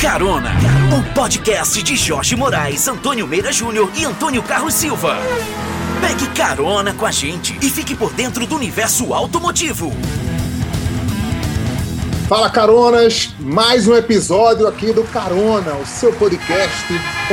Carona, o podcast de Jorge Moraes, Antônio Meira Júnior e Antônio Carlos Silva. Pegue carona com a gente e fique por dentro do universo automotivo. Fala Caronas, mais um episódio aqui do Carona, o seu podcast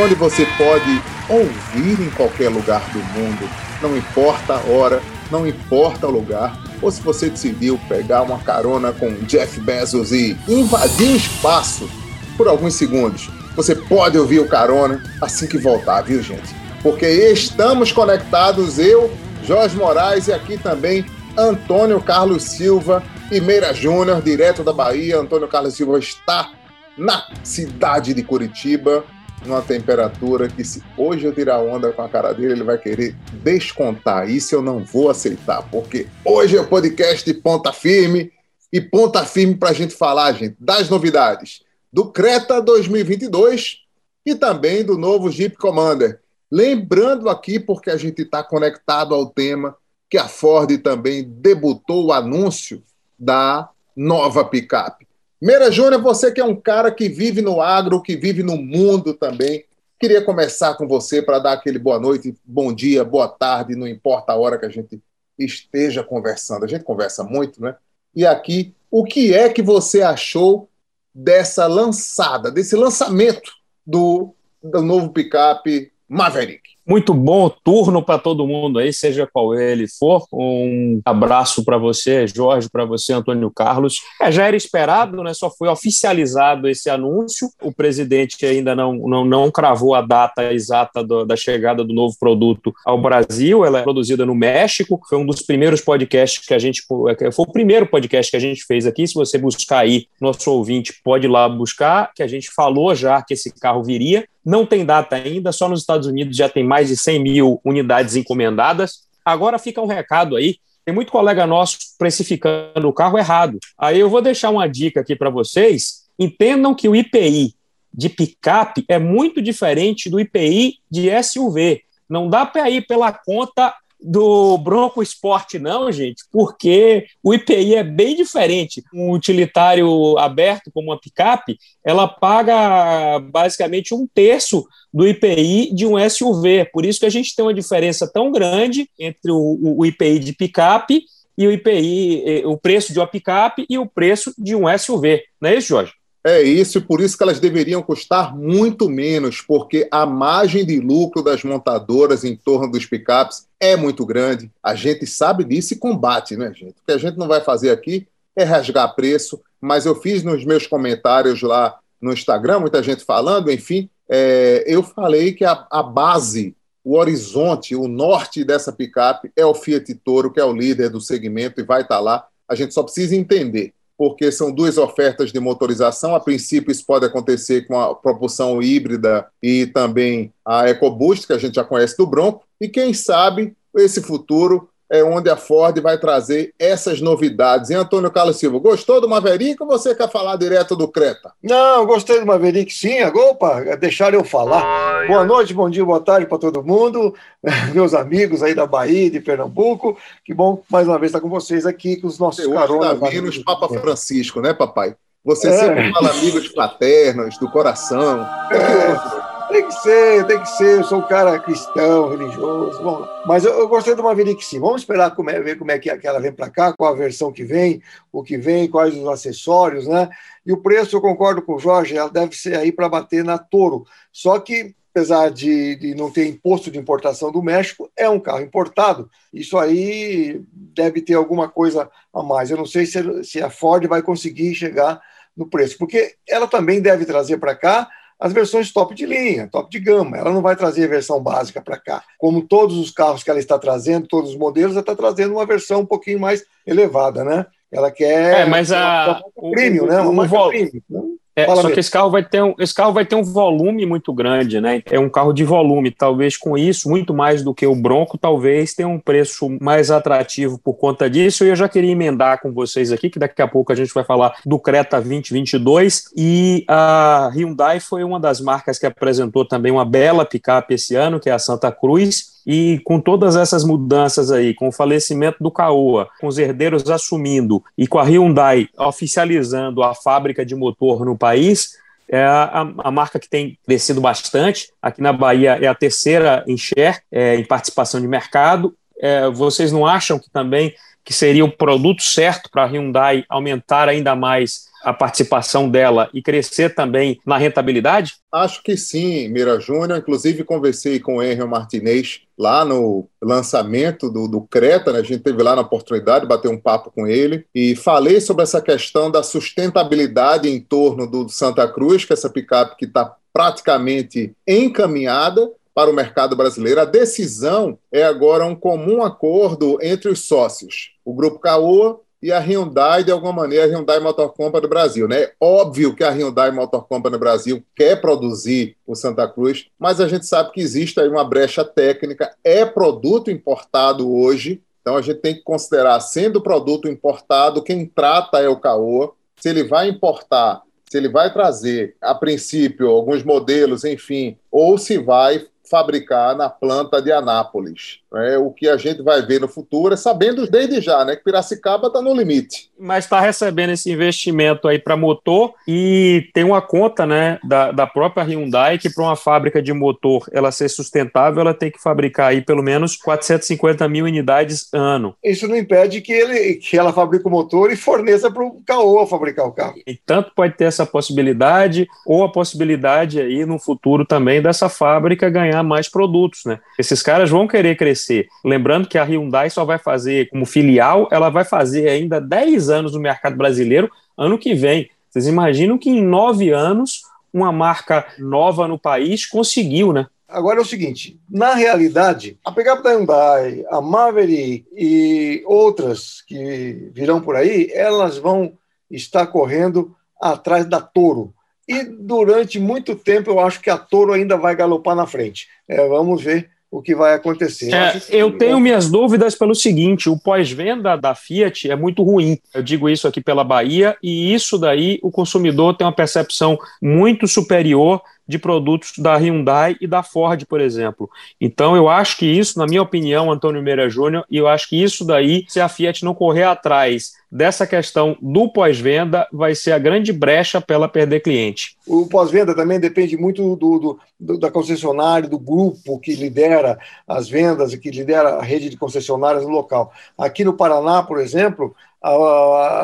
onde você pode ouvir em qualquer lugar do mundo, não importa a hora, não importa o lugar, ou se você decidiu pegar uma carona com Jeff Bezos e invadir o espaço por alguns segundos, você pode ouvir o Carona assim que voltar, viu gente? Porque estamos conectados, eu, Jorge Moraes e aqui também Antônio Carlos Silva e Meira Júnior, direto da Bahia. Antônio Carlos Silva está na cidade de Curitiba, numa temperatura que, se hoje eu tirar onda com a cara dele, ele vai querer descontar. Isso eu não vou aceitar, porque hoje é o podcast de Ponta Firme e Ponta Firme para a gente falar, gente, das novidades do Creta 2022 e também do novo Jeep Commander. Lembrando aqui, porque a gente está conectado ao tema, que a Ford também debutou o anúncio da nova picape. Meira Júnior, você que é um cara que vive no agro, que vive no mundo também, queria começar com você para dar aquele boa noite, bom dia, boa tarde, não importa a hora que a gente esteja conversando. A gente conversa muito, né? E aqui, o que é que você achou dessa lançada, desse lançamento do, do novo picape Maverick? Muito bom turno para todo mundo aí, seja qual ele for. Um abraço para você, Jorge, para você, Antônio Carlos. É, já era esperado, né? Só foi oficializado esse anúncio. O presidente ainda não, não, não cravou a data exata do, da chegada do novo produto ao Brasil. Ela é produzida no México. Foi um dos primeiros podcasts que a gente. É, foi o primeiro podcast que a gente fez aqui. Se você buscar aí, nosso ouvinte pode ir lá buscar, que a gente falou já que esse carro viria. Não tem data ainda, só nos Estados Unidos já tem mais de 100 mil unidades encomendadas. Agora fica um recado aí. Tem muito colega nosso precificando o carro errado. Aí eu vou deixar uma dica aqui para vocês. Entendam que o IPI de picape é muito diferente do IPI de SUV. Não dá para ir pela conta do Bronco Sport, não, gente, porque o IPI é bem diferente. Um utilitário aberto, como uma picape, ela paga basicamente um terço do IPI de um SUV. Por isso que a gente tem uma diferença tão grande entre o, o IPI de picape e o IPI, eh, o preço de uma picape e o preço de um SUV. Não é isso, Jorge? É isso, e por isso que elas deveriam custar muito menos, porque a margem de lucro das montadoras em torno dos picapes é muito grande. A gente sabe disso e combate, né, gente? O que a gente não vai fazer aqui é rasgar preço, mas eu fiz nos meus comentários lá no Instagram, muita gente falando, enfim, é, eu falei que a, a base, o horizonte, o norte dessa picape é o Fiat Toro, que é o líder do segmento e vai estar lá. A gente só precisa entender porque são duas ofertas de motorização. A princípio, isso pode acontecer com a propulsão híbrida e também a EcoBoost, que a gente já conhece do Bronco. E quem sabe esse futuro é onde a Ford vai trazer essas novidades. E Antônio Carlos Silva, gostou do Maverick ou você quer falar direto do Creta? Não, gostei do Maverick sim. Opa, deixaram eu falar. Boa noite, bom dia, boa tarde para todo mundo, meus amigos aí da Bahia, de Pernambuco. Que bom mais uma vez estar com vocês aqui, com os nossos caronas. Tá vindo os Papa Francisco, né, papai? Você é. sempre fala amigos fraternos, do coração. É. Tem que ser, tem que ser. Eu sou um cara cristão, religioso. Bom, mas eu, eu gostei do Maverick sim. Vamos esperar como é, ver como é que, que ela vem para cá, qual a versão que vem, o que vem, quais os acessórios, né? E o preço, eu concordo com o Jorge, ela deve ser aí para bater na Toro. Só que, apesar de, de não ter imposto de importação do México, é um carro importado. Isso aí deve ter alguma coisa a mais. Eu não sei se, se a Ford vai conseguir chegar no preço, porque ela também deve trazer para cá as versões top de linha, top de gama. Ela não vai trazer a versão básica para cá. Como todos os carros que ela está trazendo, todos os modelos, ela está trazendo uma versão um pouquinho mais elevada, né? Ela quer. É, mas a. Uma premium, né? Uma marca premium. É, só mesmo. que esse carro vai ter um, esse carro vai ter um volume muito grande, né? É um carro de volume, talvez com isso, muito mais do que o Bronco, talvez tenha um preço mais atrativo por conta disso. E eu já queria emendar com vocês aqui, que daqui a pouco a gente vai falar do Creta 2022. E a Hyundai foi uma das marcas que apresentou também uma bela picape esse ano, que é a Santa Cruz. E com todas essas mudanças aí, com o falecimento do Caoa, com os herdeiros assumindo e com a Hyundai oficializando a fábrica de motor no país, é a, a, marca que tem crescido bastante. Aqui na Bahia é a terceira em share, é, em participação de mercado. É, vocês não acham que também que seria o produto certo para a Hyundai aumentar ainda mais a participação dela e crescer também na rentabilidade? Acho que sim, Mira Júnior. Inclusive, conversei com o Henry Martinez lá no lançamento do, do Creta, né? a gente teve lá na oportunidade de bater um papo com ele e falei sobre essa questão da sustentabilidade em torno do Santa Cruz, que é essa picape que está praticamente encaminhada para o mercado brasileiro. A decisão é agora um comum acordo entre os sócios, o Grupo Caoa e a Hyundai, de alguma maneira, a Hyundai Motor Company Brasil. Né? Óbvio que a Hyundai Motor Company Brasil quer produzir o Santa Cruz, mas a gente sabe que existe aí uma brecha técnica, é produto importado hoje, então a gente tem que considerar, sendo produto importado, quem trata é o Caoa, se ele vai importar se ele vai trazer, a princípio, alguns modelos, enfim, ou se vai fabricar na planta de Anápolis. É, o que a gente vai ver no futuro é sabendo desde já né, que Piracicaba está no limite. Mas está recebendo esse investimento aí para motor e tem uma conta né, da, da própria Hyundai que para uma fábrica de motor ela ser sustentável, ela tem que fabricar aí pelo menos 450 mil unidades ano. Isso não impede que, ele, que ela fabrique o motor e forneça para o Caoa fabricar o carro. E tanto pode ter essa possibilidade ou a possibilidade aí no futuro também dessa fábrica ganhar mais produtos. Né? Esses caras vão querer crescer acontecer. Lembrando que a Hyundai só vai fazer como filial, ela vai fazer ainda 10 anos no mercado brasileiro ano que vem. Vocês imaginam que em nove anos uma marca nova no país conseguiu, né? Agora é o seguinte, na realidade, a pickup da Hyundai, a Maverick e outras que virão por aí, elas vão estar correndo atrás da Toro. E durante muito tempo eu acho que a Toro ainda vai galopar na frente. É, vamos ver o que vai acontecer. É, eu tenho minhas dúvidas pelo seguinte: o pós-venda da Fiat é muito ruim. Eu digo isso aqui pela Bahia, e isso daí o consumidor tem uma percepção muito superior de produtos da Hyundai e da Ford, por exemplo. Então, eu acho que isso, na minha opinião, Antônio Meira Júnior, e eu acho que isso daí, se a Fiat não correr atrás dessa questão do pós-venda, vai ser a grande brecha para ela perder cliente. O pós-venda também depende muito do, do, da concessionária, do grupo que lidera as vendas e que lidera a rede de concessionárias no local. Aqui no Paraná, por exemplo,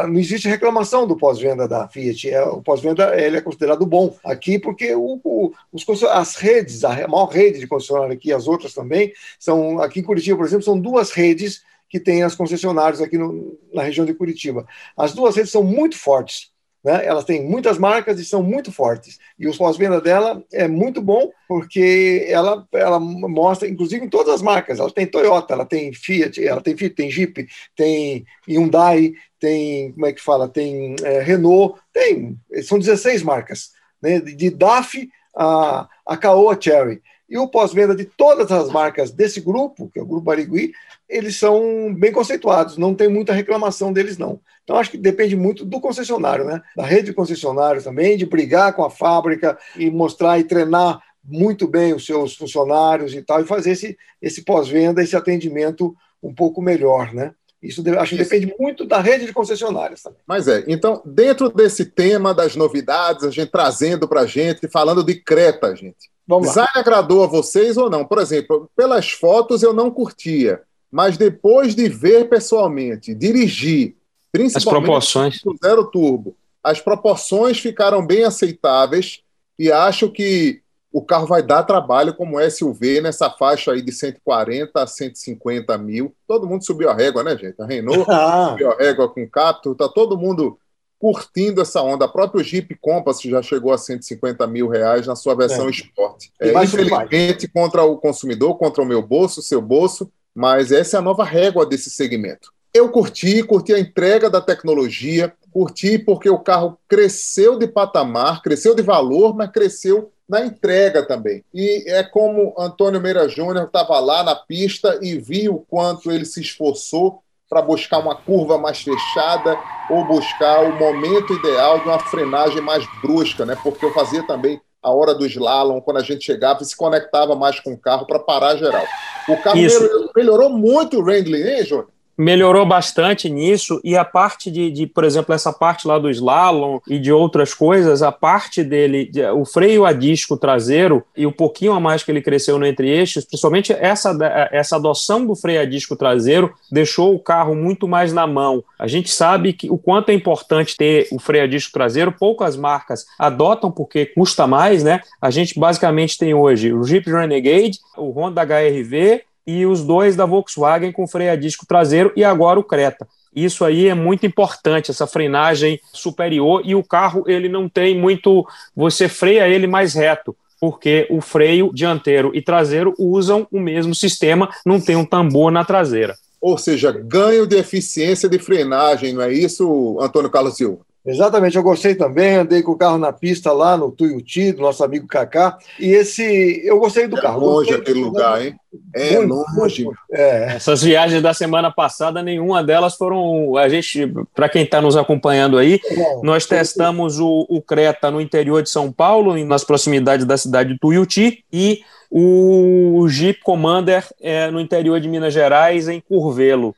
não existe reclamação do pós-venda da Fiat. É, o pós-venda ele é considerado bom aqui porque o, o, os, as redes, a maior rede de concessionária aqui, as outras também, são aqui em Curitiba, por exemplo, são duas redes que têm as concessionárias aqui no, na região de Curitiba. As duas redes são muito fortes. Né? Elas têm muitas marcas e são muito fortes. E o pós-venda dela é muito bom porque ela, ela mostra, inclusive em todas as marcas. Ela tem Toyota, ela tem Fiat, ela tem Fiat, tem Jeep, tem Hyundai, tem como é que fala, tem é, Renault, tem são 16 marcas, né? de DAF a, a Caoa Cherry. E o pós-venda de todas as marcas desse grupo, que é o Grupo Barigui, eles são bem conceituados, não tem muita reclamação deles, não. Então, acho que depende muito do concessionário, né? Da rede de concessionários também, de brigar com a fábrica e mostrar e treinar muito bem os seus funcionários e tal, e fazer esse, esse pós-venda, esse atendimento um pouco melhor, né? Isso acho que depende muito da rede de concessionárias também. Mas é, então, dentro desse tema das novidades, a gente trazendo para a gente, falando de Creta, gente. Vamos Design lá. agradou a vocês ou não? Por exemplo, pelas fotos eu não curtia, mas depois de ver pessoalmente, dirigir, principalmente as proporções. o zero turbo, as proporções ficaram bem aceitáveis e acho que o carro vai dar trabalho como SUV nessa faixa aí de 140 a 150 mil. Todo mundo subiu a régua, né, gente? A Renault ah. subiu a régua com Captur, tá todo mundo curtindo essa onda. A própria Jeep Compass já chegou a 150 mil reais na sua versão é. Sport. É, infelizmente, contra o consumidor, contra o meu bolso, seu bolso, mas essa é a nova régua desse segmento. Eu curti, curti a entrega da tecnologia, curti porque o carro cresceu de patamar, cresceu de valor, mas cresceu na entrega também. E é como Antônio Meira Júnior estava lá na pista e viu o quanto ele se esforçou para buscar uma curva mais fechada ou buscar o momento ideal de uma frenagem mais brusca, né? Porque eu fazia também a hora do slalom, quando a gente chegava e se conectava mais com o carro para parar geral. O carro melhorou, melhorou muito o handling, hein, Júnior? Melhorou bastante nisso e a parte de, de, por exemplo, essa parte lá do slalom e de outras coisas, a parte dele, de, o freio a disco traseiro e o pouquinho a mais que ele cresceu no entre-eixos, principalmente essa, essa adoção do freio a disco traseiro deixou o carro muito mais na mão. A gente sabe que o quanto é importante ter o freio a disco traseiro, poucas marcas adotam porque custa mais, né? A gente basicamente tem hoje o Jeep Renegade, o Honda HRV e os dois da Volkswagen com freio a disco traseiro e agora o Creta. Isso aí é muito importante, essa frenagem superior e o carro ele não tem muito, você freia ele mais reto, porque o freio dianteiro e traseiro usam o mesmo sistema, não tem um tambor na traseira. Ou seja, ganho de eficiência de frenagem, não é isso, Antônio Carlos Silva? Exatamente, eu gostei também, andei com o carro na pista lá no Tuiuti, do nosso amigo Kaká, e esse, eu gostei do é carro. longe aquele lugar, hein? É muito, longe. Muito, é. Essas viagens da semana passada, nenhuma delas foram, a gente, para quem está nos acompanhando aí, Bom, nós testamos o, o Creta no interior de São Paulo, nas proximidades da cidade de Tuiuti, e o Jeep Commander é, no interior de Minas Gerais, em Curvelo.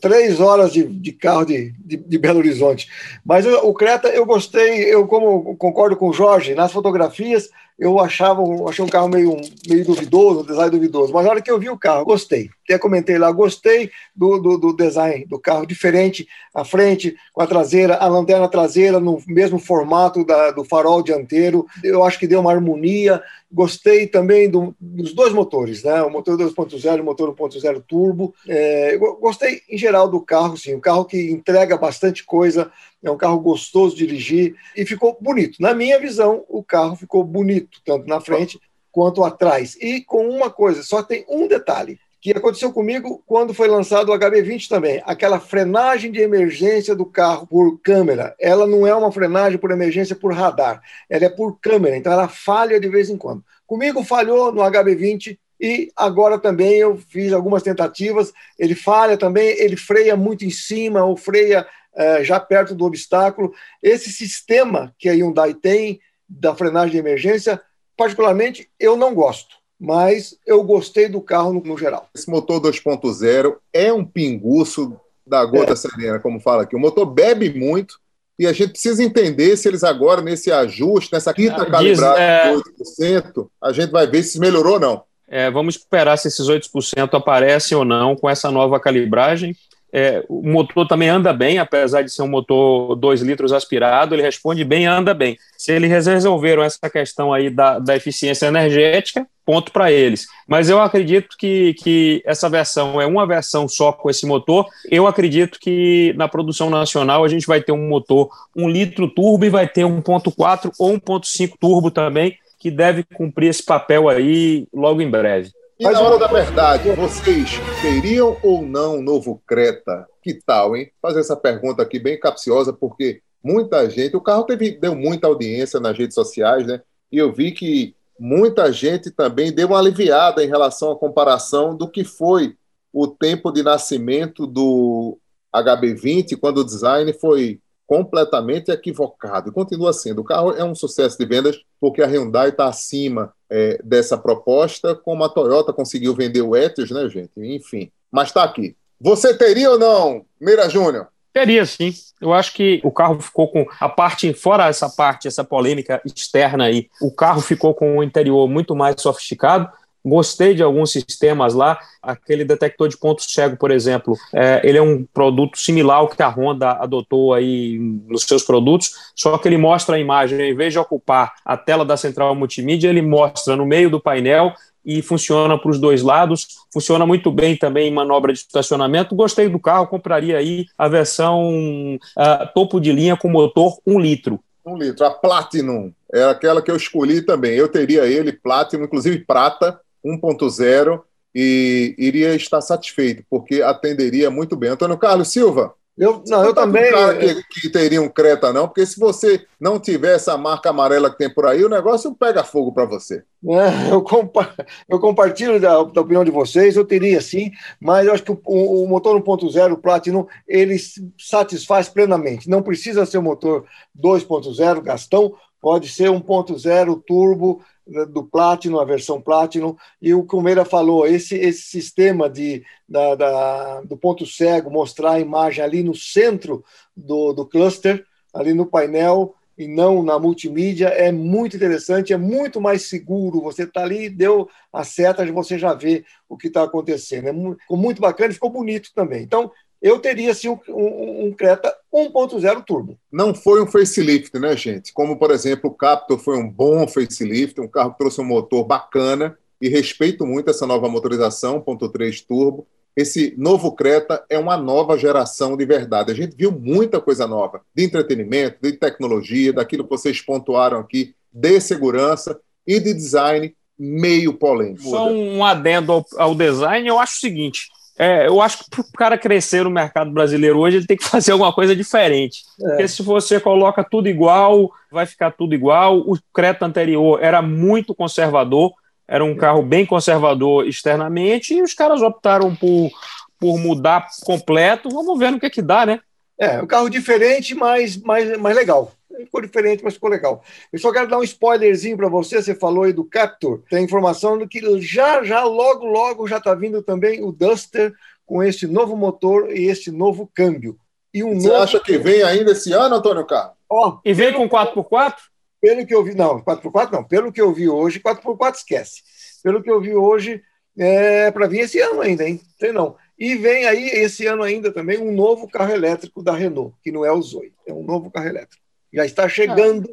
Três horas de, de carro de, de, de, Belo Horizonte. Mas eu, o Creta, eu gostei, eu como concordo com o Jorge, nas fotografias eu achava, achei um carro meio, meio duvidoso, um design duvidoso, mas na hora que eu vi o carro, gostei. Até comentei lá, gostei do, do, do, design do carro, diferente, a frente com a traseira, a lanterna traseira no mesmo formato da, do farol dianteiro, eu acho que deu uma harmonia. Gostei também do, dos dois motores, né? o motor 2.0 e o motor 1.0 turbo. É, gostei em geral do carro, sim, um carro que entrega bastante coisa é um carro gostoso de dirigir e ficou bonito. Na minha visão, o carro ficou bonito, tanto na frente quanto atrás. E com uma coisa, só tem um detalhe que aconteceu comigo quando foi lançado o HB20 também. Aquela frenagem de emergência do carro por câmera. Ela não é uma frenagem por emergência por radar, ela é por câmera, então ela falha de vez em quando. Comigo falhou no HB20 e agora também eu fiz algumas tentativas. Ele falha também, ele freia muito em cima, ou freia é, já perto do obstáculo. Esse sistema que a Hyundai tem da frenagem de emergência, particularmente, eu não gosto. Mas eu gostei do carro no, no geral. Esse motor 2.0 é um pinguço da gota é. serena, como fala aqui. O motor bebe muito, e a gente precisa entender se eles agora, nesse ajuste, nessa quinta ah, calibrada é... de 8%, a gente vai ver se melhorou ou não. É, vamos esperar se esses 8% aparecem ou não com essa nova calibragem. É, o motor também anda bem, apesar de ser um motor 2 litros aspirado, ele responde bem anda bem. Se eles resolveram essa questão aí da, da eficiência energética, ponto para eles. Mas eu acredito que, que essa versão é uma versão só com esse motor. Eu acredito que na produção nacional a gente vai ter um motor 1 litro turbo e vai ter 1.4 ou 1.5 turbo também, que deve cumprir esse papel aí logo em breve. E Mas na hora da verdade, vocês teriam ou não um novo Creta? Que tal, hein? Fazer essa pergunta aqui bem capciosa, porque muita gente, o carro teve, deu muita audiência nas redes sociais, né? E eu vi que muita gente também deu uma aliviada em relação à comparação do que foi o tempo de nascimento do HB20, quando o design foi completamente equivocado. Continua sendo. O carro é um sucesso de vendas porque a Hyundai está acima é, dessa proposta, como a Toyota conseguiu vender o Etios, né, gente? Enfim. Mas está aqui. Você teria ou não, Meira Júnior? Teria, sim. Eu acho que o carro ficou com a parte, fora essa parte, essa polêmica externa aí, o carro ficou com o interior muito mais sofisticado Gostei de alguns sistemas lá. Aquele detector de ponto cego, por exemplo, é, ele é um produto similar ao que a Honda adotou aí nos seus produtos, só que ele mostra a imagem, em vez de ocupar a tela da central multimídia, ele mostra no meio do painel e funciona para os dois lados. Funciona muito bem também em manobra de estacionamento. Gostei do carro, compraria aí a versão uh, topo de linha com motor 1 litro. Um litro. A Platinum é aquela que eu escolhi também. Eu teria ele, Platinum, inclusive prata 1.0 e iria estar satisfeito, porque atenderia muito bem. Antônio Carlos Silva. Eu, não, eu também. Cara que, que, teria um Creta, não, porque se você não tiver essa marca amarela que tem por aí, o negócio pega fogo para você. É, eu, compa eu, compartilho da, da, opinião de vocês, eu teria sim, mas eu acho que o, o motor 1.0 Platinum ele satisfaz plenamente. Não precisa ser um motor 2.0 Gastão, pode ser 1.0 turbo do Platinum, a versão Platinum, e o que o Meira falou, esse, esse sistema de, da, da, do ponto cego, mostrar a imagem ali no centro do, do cluster, ali no painel, e não na multimídia, é muito interessante, é muito mais seguro. Você está ali, deu a seta, você já vê o que está acontecendo. É muito, ficou muito bacana e ficou bonito também. Então, eu teria sim um, um, um Creta 1.0 turbo. Não foi um facelift, né, gente? Como, por exemplo, o Captur foi um bom facelift, um carro que trouxe um motor bacana e respeito muito essa nova motorização 1.3 turbo. Esse novo Creta é uma nova geração de verdade. A gente viu muita coisa nova de entretenimento, de tecnologia, daquilo que vocês pontuaram aqui, de segurança e de design meio polêmico. Só um adendo ao, ao design, eu acho o seguinte: é, eu acho que para o cara crescer no mercado brasileiro hoje, ele tem que fazer alguma coisa diferente. É. Porque se você coloca tudo igual, vai ficar tudo igual. O Creta anterior era muito conservador, era um é. carro bem conservador externamente, e os caras optaram por, por mudar completo. Vamos ver no que, que dá, né? É, um carro diferente, mas mais, mais legal ficou diferente, mas ficou legal. Eu só quero dar um spoilerzinho para você. Você falou aí do Captur. Tem informação do que já, já, logo, logo já está vindo também o Duster com esse novo motor e esse novo câmbio. E um você novo... acha que vem ainda esse ano, Antônio Carlos? Oh, e vem com 4x4? Pelo que eu vi, não, 4x4 não. Pelo que eu vi hoje, 4x4 esquece. Pelo que eu vi hoje, é para vir esse ano ainda, hein? Sei não. E vem aí esse ano ainda também um novo carro elétrico da Renault, que não é o Zoe, é um novo carro elétrico já está chegando.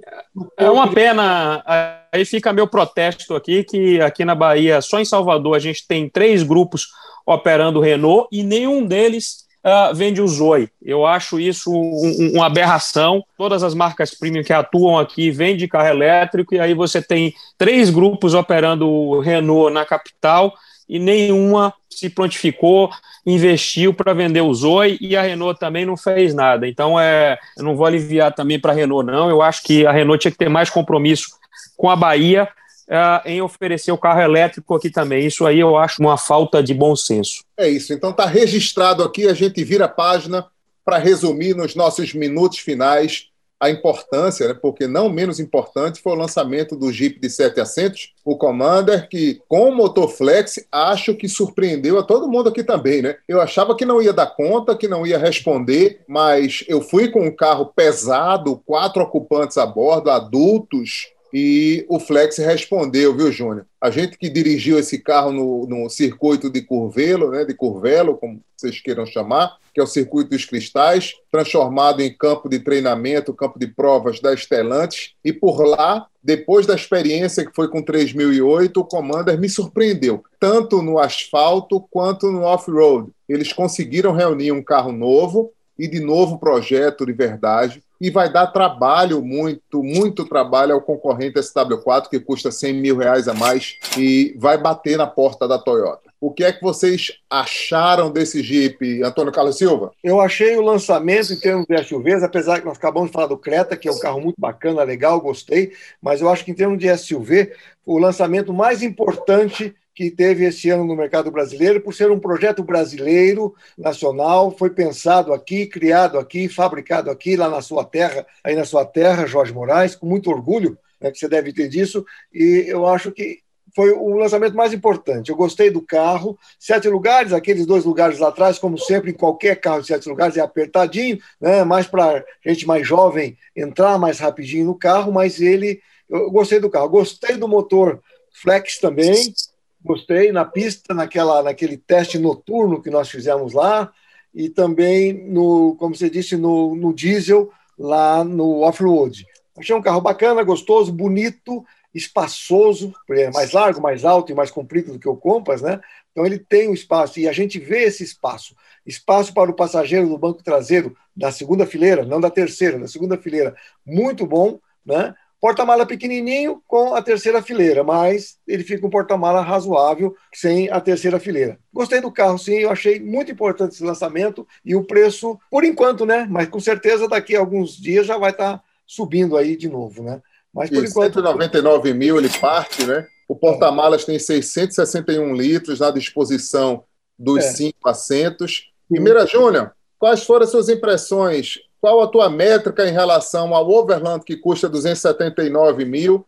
É uma pena. Aí fica meu protesto aqui, que aqui na Bahia, só em Salvador, a gente tem três grupos operando Renault e nenhum deles uh, vende o Zoe. Eu acho isso um, uma aberração. Todas as marcas premium que atuam aqui vendem carro elétrico e aí você tem três grupos operando o Renault na capital e nenhuma se prontificou, investiu para vender o Zoe e a Renault também não fez nada. Então, é, eu não vou aliviar também para a Renault, não. Eu acho que a Renault tinha que ter mais compromisso com a Bahia é, em oferecer o carro elétrico aqui também. Isso aí eu acho uma falta de bom senso. É isso. Então, está registrado aqui. A gente vira a página para resumir nos nossos minutos finais a importância, né, porque não menos importante, foi o lançamento do Jeep de sete assentos, o Commander, que com o motor flex, acho que surpreendeu a todo mundo aqui também, né? Eu achava que não ia dar conta, que não ia responder, mas eu fui com um carro pesado, quatro ocupantes a bordo, adultos, e o Flex respondeu, viu, Júnior? A gente que dirigiu esse carro no, no circuito de Curvelo, né, de Curvelo, como vocês queiram chamar, que é o circuito dos cristais, transformado em campo de treinamento, campo de provas da Estelantes, e por lá, depois da experiência que foi com 3008, o Commander me surpreendeu, tanto no asfalto quanto no off-road. Eles conseguiram reunir um carro novo e de novo projeto de verdade, e vai dar trabalho, muito, muito trabalho ao concorrente SW4, que custa 100 mil reais a mais e vai bater na porta da Toyota. O que é que vocês acharam desse Jeep, Antônio Carlos Silva? Eu achei o lançamento em termos de SUVs, apesar que nós acabamos de falar do Creta, que é um carro muito bacana, legal, gostei, mas eu acho que em termos de SUV, o lançamento mais importante que teve esse ano no mercado brasileiro, por ser um projeto brasileiro, nacional, foi pensado aqui, criado aqui, fabricado aqui, lá na sua terra, aí na sua terra, Jorge Moraes, com muito orgulho, né, que você deve ter disso, e eu acho que foi o lançamento mais importante. Eu gostei do carro, sete lugares, aqueles dois lugares lá atrás, como sempre em qualquer carro de sete lugares, é apertadinho, né, mais para gente mais jovem entrar mais rapidinho no carro, mas ele, eu gostei do carro, gostei do motor flex também, gostei na pista, naquela, naquele teste noturno que nós fizemos lá, e também, no, como você disse, no, no diesel, lá no off-road. Achei um carro bacana, gostoso, bonito, espaçoso, é mais largo, mais alto e mais comprido do que o Compass, né? Então ele tem um espaço e a gente vê esse espaço, espaço para o passageiro no banco traseiro da segunda fileira, não da terceira, da segunda fileira, muito bom, né? Porta-mala pequenininho com a terceira fileira, mas ele fica um porta-mala razoável sem a terceira fileira. Gostei do carro, sim, eu achei muito importante esse lançamento e o preço, por enquanto, né? Mas com certeza daqui a alguns dias já vai estar tá subindo aí de novo, né? Mas por e enquanto. 199 mil ele parte, né? O porta-malas tem 661 litros na disposição dos é. cinco assentos. Primeira, Júnior, quais foram as suas impressões qual a tua métrica em relação ao Overland, que custa 279 mil,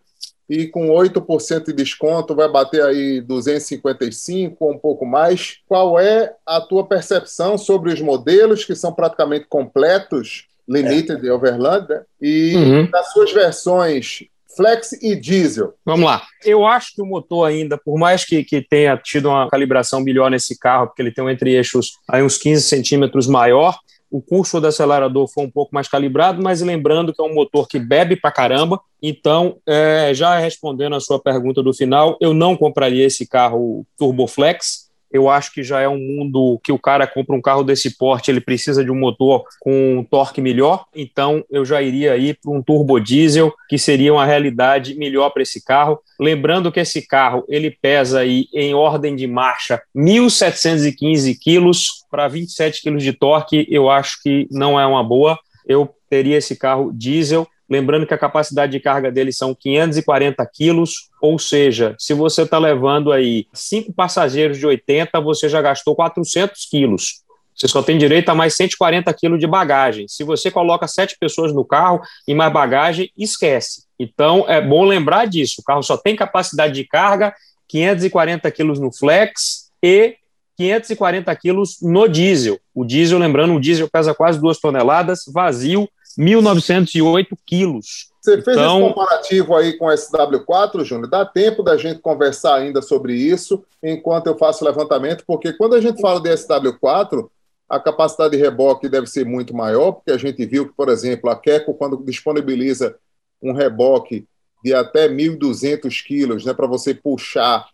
e com 8% de desconto vai bater aí 255 ou um pouco mais. Qual é a tua percepção sobre os modelos que são praticamente completos, Limited é. e Overland, né? e uhum. das suas versões Flex e diesel. Vamos lá. Eu acho que o motor ainda, por mais que, que tenha tido uma calibração melhor nesse carro, porque ele tem um entre-eixos aí uns 15 centímetros maior, o curso do acelerador foi um pouco mais calibrado, mas lembrando que é um motor que bebe pra caramba. Então, é, já respondendo a sua pergunta do final, eu não compraria esse carro Turboflex eu acho que já é um mundo que o cara compra um carro desse porte, ele precisa de um motor com um torque melhor, então eu já iria aí para um turbo diesel, que seria uma realidade melhor para esse carro. Lembrando que esse carro, ele pesa aí em ordem de marcha 1.715 quilos para 27 quilos de torque, eu acho que não é uma boa. Eu teria esse carro diesel Lembrando que a capacidade de carga dele são 540 quilos, ou seja, se você está levando aí cinco passageiros de 80, você já gastou 400 quilos. Você só tem direito a mais 140 quilos de bagagem. Se você coloca sete pessoas no carro e mais bagagem, esquece. Então, é bom lembrar disso. O carro só tem capacidade de carga 540 quilos no flex e 540 quilos no diesel. O diesel, lembrando, o diesel pesa quase duas toneladas, vazio, 1.908 quilos. Você fez então... esse comparativo aí com o SW4, Júnior? Dá tempo da gente conversar ainda sobre isso enquanto eu faço o levantamento, porque quando a gente fala de SW4, a capacidade de reboque deve ser muito maior, porque a gente viu que, por exemplo, a Keco, quando disponibiliza um reboque de até 1.200 quilos né, para você puxar,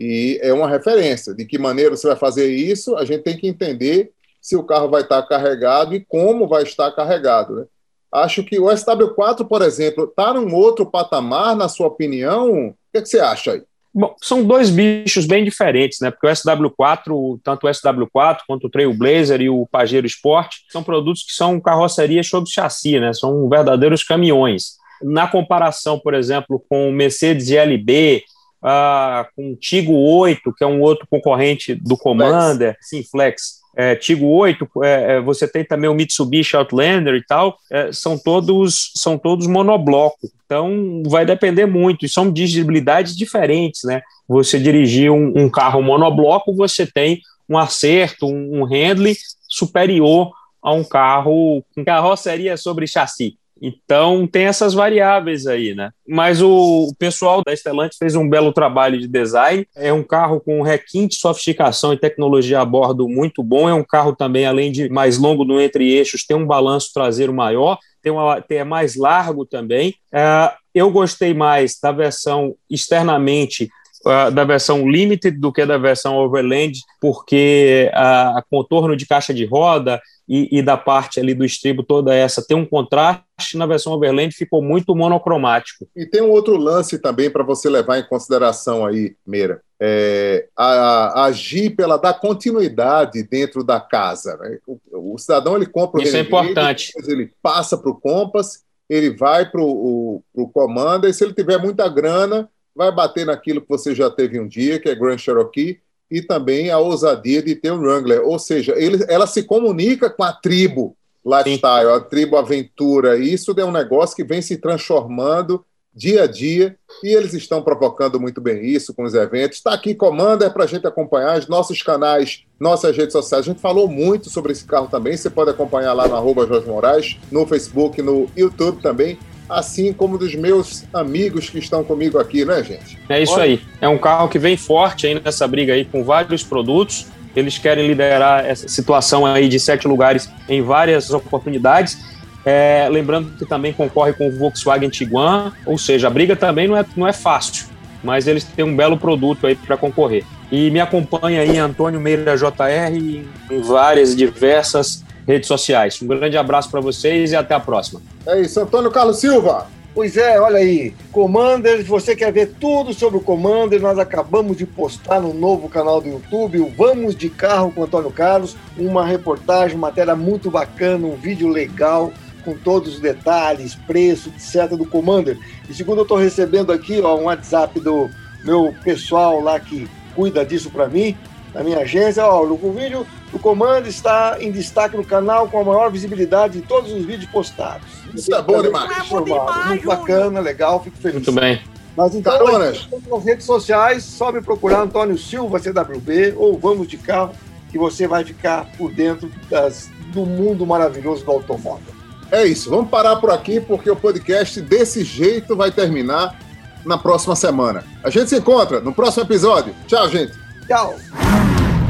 e é uma referência. De que maneira você vai fazer isso, a gente tem que entender se o carro vai estar carregado e como vai estar carregado. Né? Acho que o SW4, por exemplo, está num outro patamar, na sua opinião. O que, é que você acha aí? Bom, são dois bichos bem diferentes, né? Porque o SW4, tanto o SW4 quanto o Trailblazer e o Pajero Sport, são produtos que são carrocerias sob chassi, né? São verdadeiros caminhões. Na comparação, por exemplo, com o Mercedes GLB, uh, com o Tigo 8, que é um outro concorrente do Commander, Flex. sim, Flex, é, Tigo 8, é, é, você tem também o Mitsubishi Outlander e tal, é, são todos são todos monobloco. Então vai depender muito, e são dirigibilidades diferentes, né? Você dirigir um, um carro monobloco, você tem um acerto, um, um handling superior a um carro com carroceria sobre chassi. Então tem essas variáveis aí, né? Mas o, pessoal da Stellantis fez um belo trabalho de design. É um carro com requinte, sofisticação e tecnologia a bordo muito bom. É um carro também, além de mais longo no entre-eixos, tem um balanço traseiro maior, tem, uma, tem é mais largo também. É, eu gostei mais da versão externamente Uh, da versão Limited do que da versão Overland, porque a, a contorno de caixa de roda, e, e, da parte ali do estribo toda essa tem um contraste, na versão Overland ficou muito monocromático. E tem um outro lance também para você levar em consideração aí, Meira. É, a, a Jeep ela dá continuidade dentro da casa. Né? O, o, cidadão ele compra o Isso é importante. ele passa para o Compass, ele vai para o Commander, e se ele tiver muita grana, vai bater naquilo que você já teve um dia, que é Grand Cherokee, e também a ousadia de ter um Wrangler. Ou seja, ele, ela se comunica com a tribo lifestyle, Sim. a tribo aventura. E isso é um negócio que vem se transformando dia a dia e eles estão provocando muito bem isso com os eventos. Está aqui Commander para a gente acompanhar os nossos canais, nossas redes sociais. A gente falou muito sobre esse carro também. Você pode acompanhar lá no arroba Jorge Moraes, no Facebook, no YouTube também assim como dos meus amigos que estão comigo aqui, né, gente? É isso Olha. aí. É um carro que vem forte aí nessa briga aí com vários produtos. Eles querem liderar essa situação aí de sete lugares em várias oportunidades. É, lembrando que também concorre com o Volkswagen Tiguan, ou seja, a briga também não é, não é fácil, mas eles têm um belo produto aí para concorrer. E me acompanha aí Antônio Meira JR em várias diversas redes sociais. Um grande abraço para vocês e até a próxima. É isso, Antônio Carlos Silva. Pois é, olha aí, Commander, se você quer ver tudo sobre o Commander, nós acabamos de postar no novo canal do YouTube, o Vamos de Carro com Antônio Carlos, uma reportagem, uma matéria muito bacana, um vídeo legal, com todos os detalhes, preço, etc. do Commander. E segundo eu estou recebendo aqui, ó, um WhatsApp do meu pessoal lá que cuida disso para mim, na minha agência. Ó, o vídeo do comando está em destaque no canal com a maior visibilidade de todos os vídeos postados. Isso é bom demais. É bom demais Muito bacana, legal, fico feliz. Muito bem. Mas então, Caronas. nas redes sociais, só me procurar Antônio Silva CWB ou Vamos de Carro, que você vai ficar por dentro das, do mundo maravilhoso do automóvel. É isso, vamos parar por aqui porque o podcast desse jeito vai terminar na próxima semana. A gente se encontra no próximo episódio. Tchau, gente. Tchau.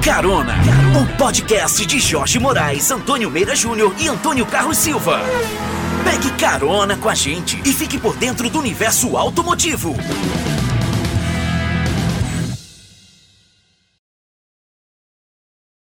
Carona, o podcast de Jorge Moraes, Antônio Meira Júnior e Antônio Carlos Silva. Pegue carona com a gente e fique por dentro do universo automotivo.